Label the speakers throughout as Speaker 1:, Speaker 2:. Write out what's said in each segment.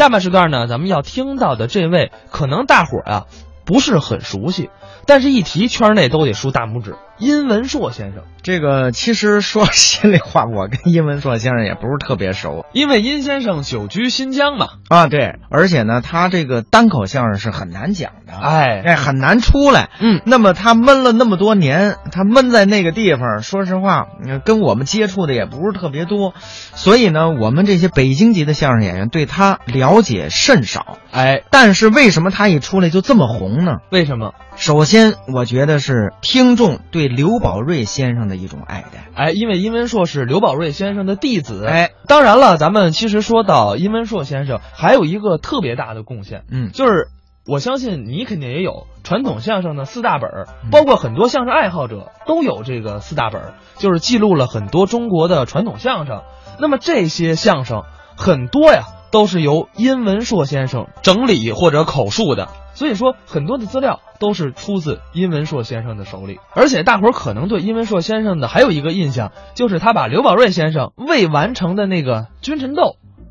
Speaker 1: 下半时段呢，咱们要听到的这位，可能大伙儿啊不是很熟悉，但是一提圈内都得竖大拇指，殷文硕先生。
Speaker 2: 这个其实说心里话，我跟殷文硕先生也不是特别熟，
Speaker 1: 因为殷先生久居新疆嘛。
Speaker 2: 啊，对，而且呢，他这个单口相声是很难讲的，
Speaker 1: 哎
Speaker 2: 哎，很难出来。
Speaker 1: 嗯，
Speaker 2: 那么他闷了那么多年，他闷在那个地方，说实话，嗯跟我们接触的也不是特别多，所以呢，我们这些北京籍的相声演员对他了解甚少。
Speaker 1: 哎，
Speaker 2: 但是为什么他一出来就这么红呢？
Speaker 1: 为什么？
Speaker 2: 首先，我觉得是听众对刘宝瑞先生的一种爱戴。
Speaker 1: 哎，因为殷文硕是刘宝瑞先生的弟子。
Speaker 2: 哎，
Speaker 1: 当然了，咱们其实说到殷文硕先生，还有一个特别大的贡献，
Speaker 2: 嗯，
Speaker 1: 就是我相信你肯定也有传统相声的四大本儿，包括很多相声爱好者都有这个四大本儿，就是记录了很多中国的传统相声。那么这些相声很多呀，都是由殷文硕先生整理或者口述的，所以说很多的资料都是出自殷文硕先生的手里。而且大伙儿可能对殷文硕先生的还有一个印象，就是他把刘宝瑞先生未完成的那个《君臣斗》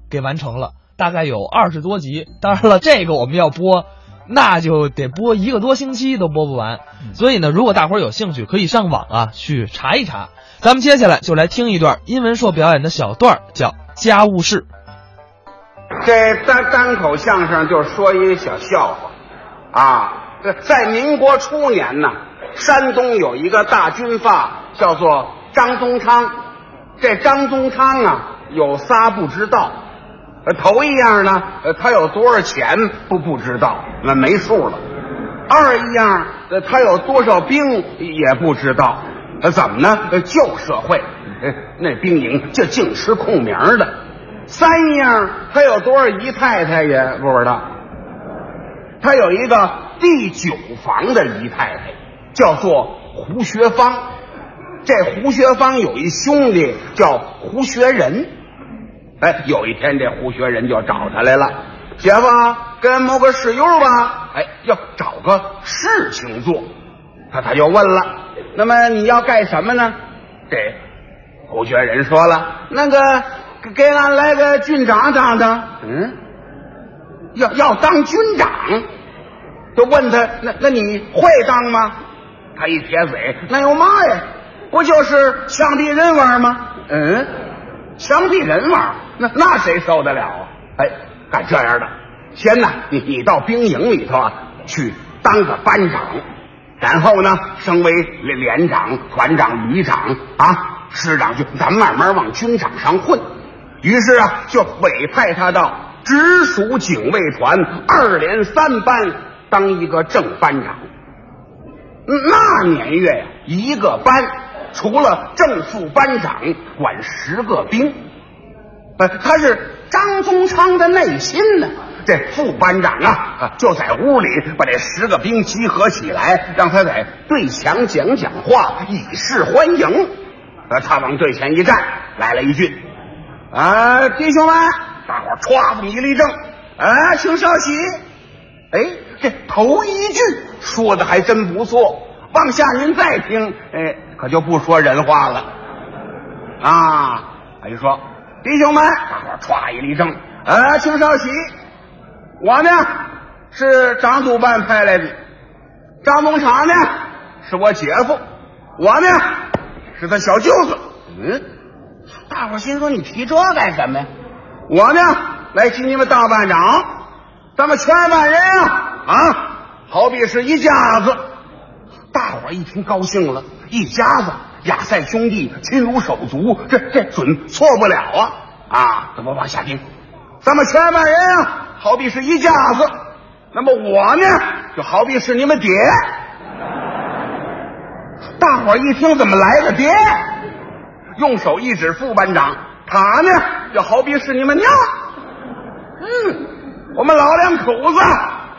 Speaker 1: 给完成了，大概有二十多集。当然了，这个我们要播。那就得播一个多星期都播不完，所以呢，如果大伙儿有兴趣，可以上网啊去查一查。咱们接下来就来听一段殷文硕表演的小段儿，叫《家务事》。
Speaker 3: 这单单口相声就说一个小笑话啊，在民国初年呢，山东有一个大军阀叫做张宗昌，这张宗昌啊有仨不知道，呃头一样呢，呃他有多少钱不不知道，那没数了；二一样，呃他有多少兵也不知道，呃怎么呢？旧社会，那兵营就净吃空名的。三样，他有多少姨太太也不知道。他有一个第九房的姨太太，叫做胡学芳。这胡学芳有一兄弟叫胡学仁。哎，有一天这胡学仁就找他来了，姐夫，跟某个室友吧，哎，要找个事情做。他他就问了，那么你要干什么呢？这胡学仁说了，那个。给俺来个军长当当，嗯，要要当军长，就问他那那你会当吗？他一撇嘴，那有嘛呀？不就是枪毙人玩吗？嗯，枪毙人玩，那那谁受得了啊？哎，干这样的，先呢，你你到兵营里头啊去当个班长，然后呢升为连连长、团长、旅长啊，师长就咱慢慢往军场上混。于是啊，就委派他到直属警卫团二连三班当一个正班长。那年月呀，一个班除了正副班长，管十个兵。呃，他是张宗昌的内心呢。这副班长啊，就在屋里把这十个兵集合起来，让他在队墙讲讲话，以示欢迎。他往队前一站，来了一句。啊，弟兄们，大伙儿歘这么一立正，啊，请稍息。哎，这头一句说的还真不错，往下您再听，哎，可就不说人话了。啊，他就说，弟兄们，大伙儿歘一立正，啊，请稍息。我呢是张督办派来的，张宗昌呢是我姐夫，我呢是他小舅子。嗯。大伙心说：“你提这干什么呀？”我呢，来请你们当班长，咱们全班人啊啊，好比是一家子。大伙一听高兴了，一家子，亚赛兄弟，亲如手足，这这准错不了啊啊！怎么往下听？咱们全班人啊，好比是一家子，那么我呢，就好比是你们爹。大伙一听，怎么来个爹？用手一指副班长，他呢就好比是你们娘。嗯，我们老两口子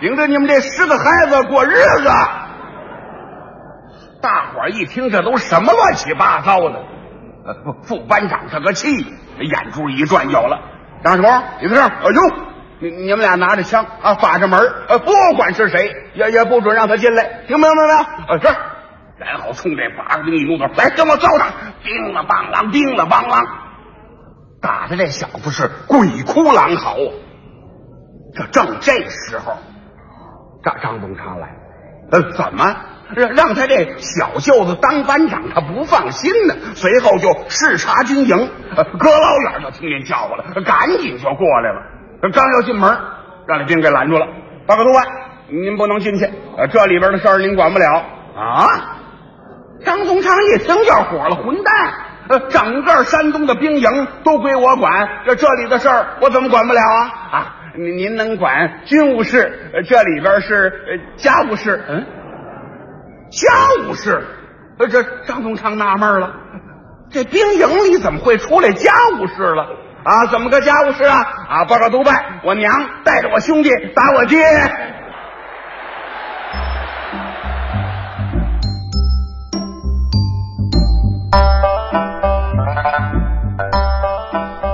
Speaker 3: 领着你们这十个孩子过日子。大伙儿一听，这都什么乱七八糟的？呃，副班长这个气，眼珠一转，有了。张什么？李子胜，哎呦，你你们俩拿着枪啊，把着门呃，不管是谁，也也不准让他进来，听明白没有？呃，是。然后冲这八个兵一怒道，来跟我揍他！叮了梆啷，叮了梆啷，打的这小子是鬼哭狼嚎啊。这正这时候，张张宗昌来，呃，怎么让让他这小舅子当班长，他不放心呢？随后就视察军营，呃隔老远就听见叫唤了，赶紧就过来了。刚要进门，让这兵给拦住了。报告督办，您不能进去，呃，这里边的事儿您管不了啊。张宗昌一听就火了，混蛋！呃，整个山东的兵营都归我管，这这里的事儿我怎么管不了啊？啊，您您能管军务事，呃这里边是呃家务事，嗯，家务事。呃，这张宗昌纳闷了，这兵营里怎么会出来家务事了？啊，怎么个家务事啊？啊，报告督办，我娘带着我兄弟打我爹。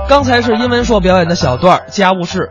Speaker 1: 刚才是殷文硕表演的小段儿家务事。